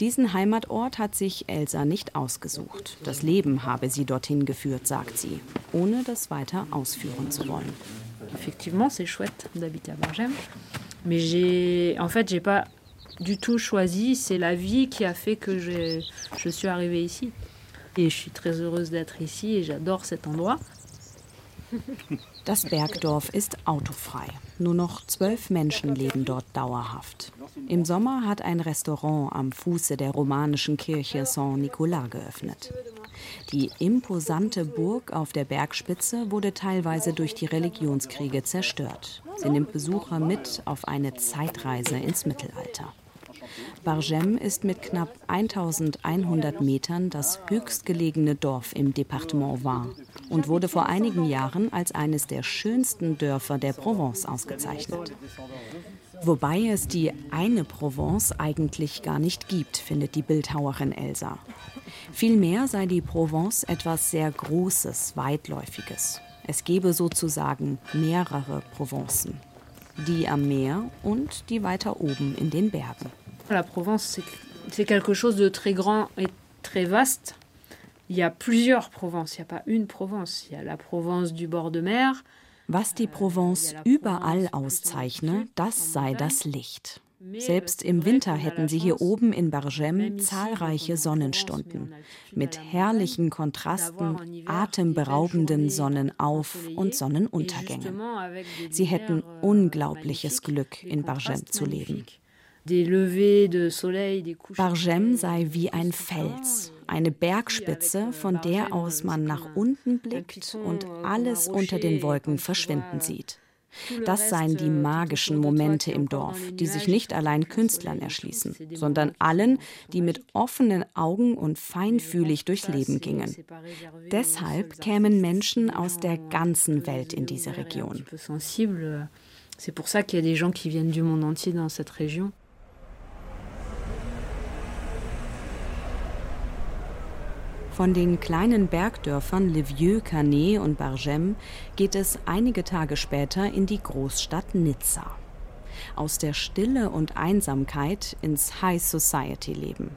Diesen Heimatort hat sich Elsa nicht ausgesucht. Das Leben habe sie dorthin geführt, sagt sie, ohne das weiter ausführen zu wollen. Effectivement, c'est chouette d'habiter à Bargem, mais j'ai, en fait, j'ai pas du tout choisi. C'est la vie qui a fait que je, je suis arrivée ici. Et je suis très heureuse d'être ici et j'adore cet endroit. Das Bergdorf ist autofrei. Nur noch zwölf Menschen leben dort dauerhaft. Im Sommer hat ein Restaurant am Fuße der romanischen Kirche Saint-Nicolas geöffnet. Die imposante Burg auf der Bergspitze wurde teilweise durch die Religionskriege zerstört. Sie nimmt Besucher mit auf eine Zeitreise ins Mittelalter. Bargem ist mit knapp 1100 Metern das höchstgelegene Dorf im Departement Var und wurde vor einigen Jahren als eines der schönsten Dörfer der Provence ausgezeichnet. Wobei es die eine Provence eigentlich gar nicht gibt, findet die Bildhauerin Elsa. Vielmehr sei die Provence etwas sehr Großes, Weitläufiges. Es gebe sozusagen mehrere Provencen. Die am Meer und die weiter oben in den Bergen. La Provence, c'est quelque chose de très grand et très vaste. Il y a plusieurs Provences, il n'y a pas une Provence. Il y a la Provence du bord de mer. Was die Provence überall auszeichne, das sei das Licht. Selbst im Winter hätten sie hier oben in Bargem zahlreiche Sonnenstunden mit herrlichen Kontrasten, atemberaubenden Sonnenauf- und Sonnenuntergängen. Sie hätten unglaubliches Glück, in Bargem zu leben. Bargem sei wie ein Fels, eine Bergspitze, von der aus man nach unten blickt und alles unter den Wolken verschwinden sieht. Das seien die magischen Momente im Dorf, die sich nicht allein Künstlern erschließen, sondern allen, die mit offenen Augen und feinfühlig durchs Leben gingen. Deshalb kämen Menschen aus der ganzen Welt in diese Region. C'est pour ça qu'il y a des gens qui viennent du monde entier dans cette région. Von den kleinen Bergdörfern Le Vieux-Canet und Bargem geht es einige Tage später in die Großstadt Nizza. Aus der Stille und Einsamkeit ins High Society Leben.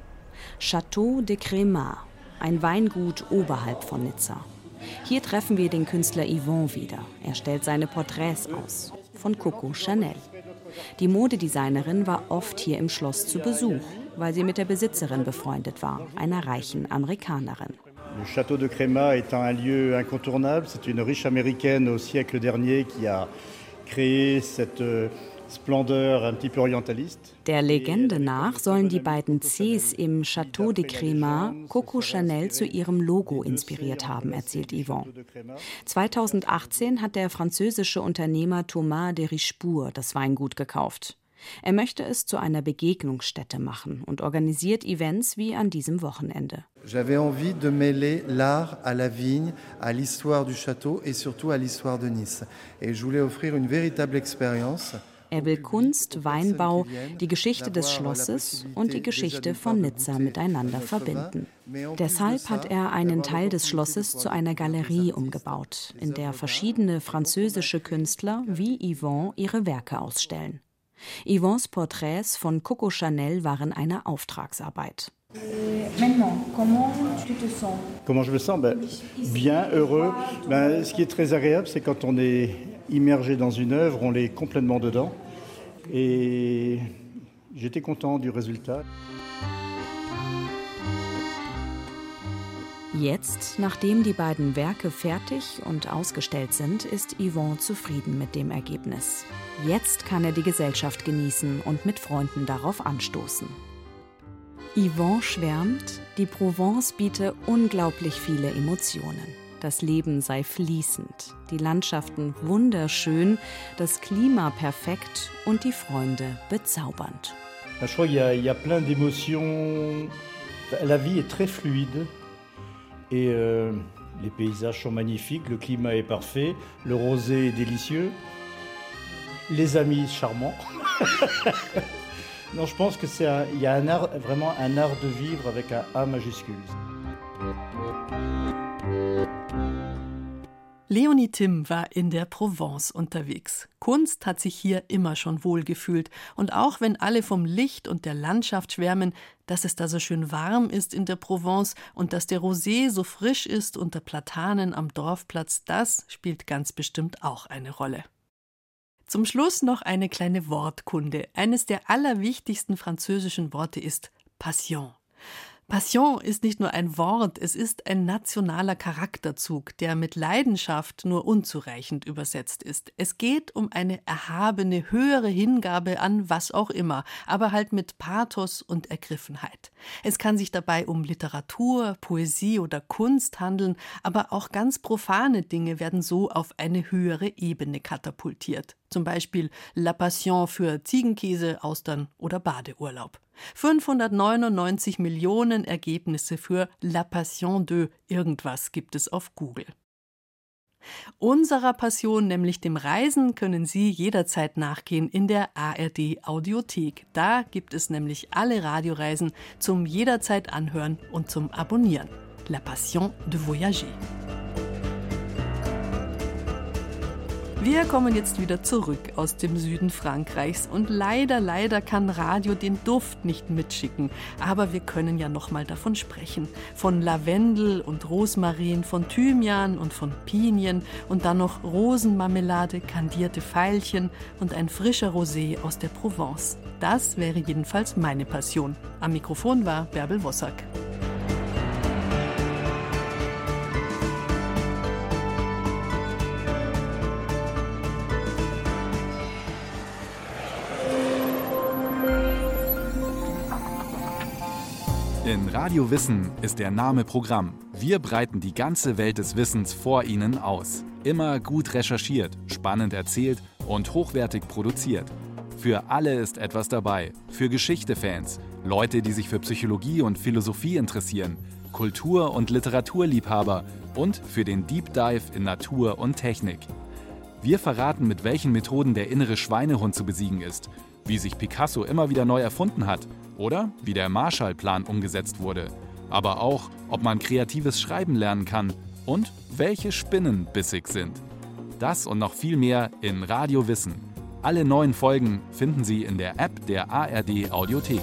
Château de Crémat, ein Weingut oberhalb von Nizza. Hier treffen wir den Künstler Yvon wieder. Er stellt seine Porträts aus. Von Coco Chanel. Die Modedesignerin war oft hier im Schloss zu Besuch weil sie mit der Besitzerin befreundet war, einer reichen Amerikanerin. Le château de Crémat est un lieu incontournable. C'est une riche américaine au siècle dernier qui a créé cette euh, Splendeur un petit peu orientaliste. Der Legende nach sollen die beiden Cs im Château de Crémat Coco Chanel zu ihrem Logo inspiriert haben, erzählt Yvon. 2018 hat der französische Unternehmer Thomas de Richebourg das Weingut gekauft. Er möchte es zu einer Begegnungsstätte machen und organisiert Events wie an diesem Wochenende. J'avais envie de mêler l'art à la vigne, à l'histoire du château et surtout à l'histoire de Nice. Et je voulais offrir une véritable expérience. Er will Kunst, Weinbau, die Geschichte des Schlosses und die Geschichte von Nizza miteinander verbinden. Deshalb hat er einen Teil des Schlosses zu einer Galerie umgebaut, in der verschiedene französische Künstler wie Yvon ihre Werke ausstellen. Yvons Porträts von Coco Chanel waren eine Auftragsarbeit. Comment je me sens ben, Bien, heureux. Ben, ce qui est très agréable, c'est quand on est immergé dans une œuvre, on est complètement dedans. Et j'étais content du résultat. Jetzt, nachdem die beiden Werke fertig und ausgestellt sind, ist Yvon zufrieden mit dem Ergebnis. Jetzt kann er die Gesellschaft genießen und mit Freunden darauf anstoßen. Yvon schwärmt, die Provence biete unglaublich viele Emotionen. Das Leben sei fließend, die Landschaften wunderschön, das Klima perfekt und die Freunde bezaubernd. Y, a, il y a plein d'émotions. La vie est fluide. Et euh, les paysages sont magnifiques, le climat est parfait, le rosé est délicieux, les amis charmants. non, je pense que c'est il y a un art, vraiment un art de vivre avec un A majuscule. Leonie Tim war in der Provence unterwegs. Kunst hat sich hier immer schon wohlgefühlt. Und auch wenn alle vom Licht und der Landschaft schwärmen, dass es da so schön warm ist in der Provence und dass der Rosé so frisch ist unter Platanen am Dorfplatz, das spielt ganz bestimmt auch eine Rolle. Zum Schluss noch eine kleine Wortkunde. Eines der allerwichtigsten französischen Worte ist Passion. Passion ist nicht nur ein Wort, es ist ein nationaler Charakterzug, der mit Leidenschaft nur unzureichend übersetzt ist. Es geht um eine erhabene, höhere Hingabe an was auch immer, aber halt mit Pathos und Ergriffenheit. Es kann sich dabei um Literatur, Poesie oder Kunst handeln, aber auch ganz profane Dinge werden so auf eine höhere Ebene katapultiert. Zum Beispiel La Passion für Ziegenkäse, Austern oder Badeurlaub. 599 Millionen Ergebnisse für La Passion de irgendwas gibt es auf Google. Unserer Passion, nämlich dem Reisen, können Sie jederzeit nachgehen in der ARD Audiothek. Da gibt es nämlich alle Radioreisen zum jederzeit anhören und zum Abonnieren. La Passion de Voyager. Wir kommen jetzt wieder zurück aus dem Süden Frankreichs und leider, leider kann Radio den Duft nicht mitschicken. Aber wir können ja noch mal davon sprechen. Von Lavendel und Rosmarin, von Thymian und von Pinien und dann noch Rosenmarmelade, kandierte Veilchen und ein frischer Rosé aus der Provence. Das wäre jedenfalls meine Passion. Am Mikrofon war Bärbel Wossack. Radio Wissen ist der Name Programm. Wir breiten die ganze Welt des Wissens vor Ihnen aus. Immer gut recherchiert, spannend erzählt und hochwertig produziert. Für alle ist etwas dabei. Für Geschichte-Fans, Leute, die sich für Psychologie und Philosophie interessieren, Kultur- und Literaturliebhaber und für den Deep Dive in Natur und Technik. Wir verraten, mit welchen Methoden der innere Schweinehund zu besiegen ist, wie sich Picasso immer wieder neu erfunden hat oder wie der Marshallplan umgesetzt wurde. Aber auch, ob man kreatives Schreiben lernen kann und welche Spinnen bissig sind. Das und noch viel mehr in Radio Wissen. Alle neuen Folgen finden Sie in der App der ARD Audiothek.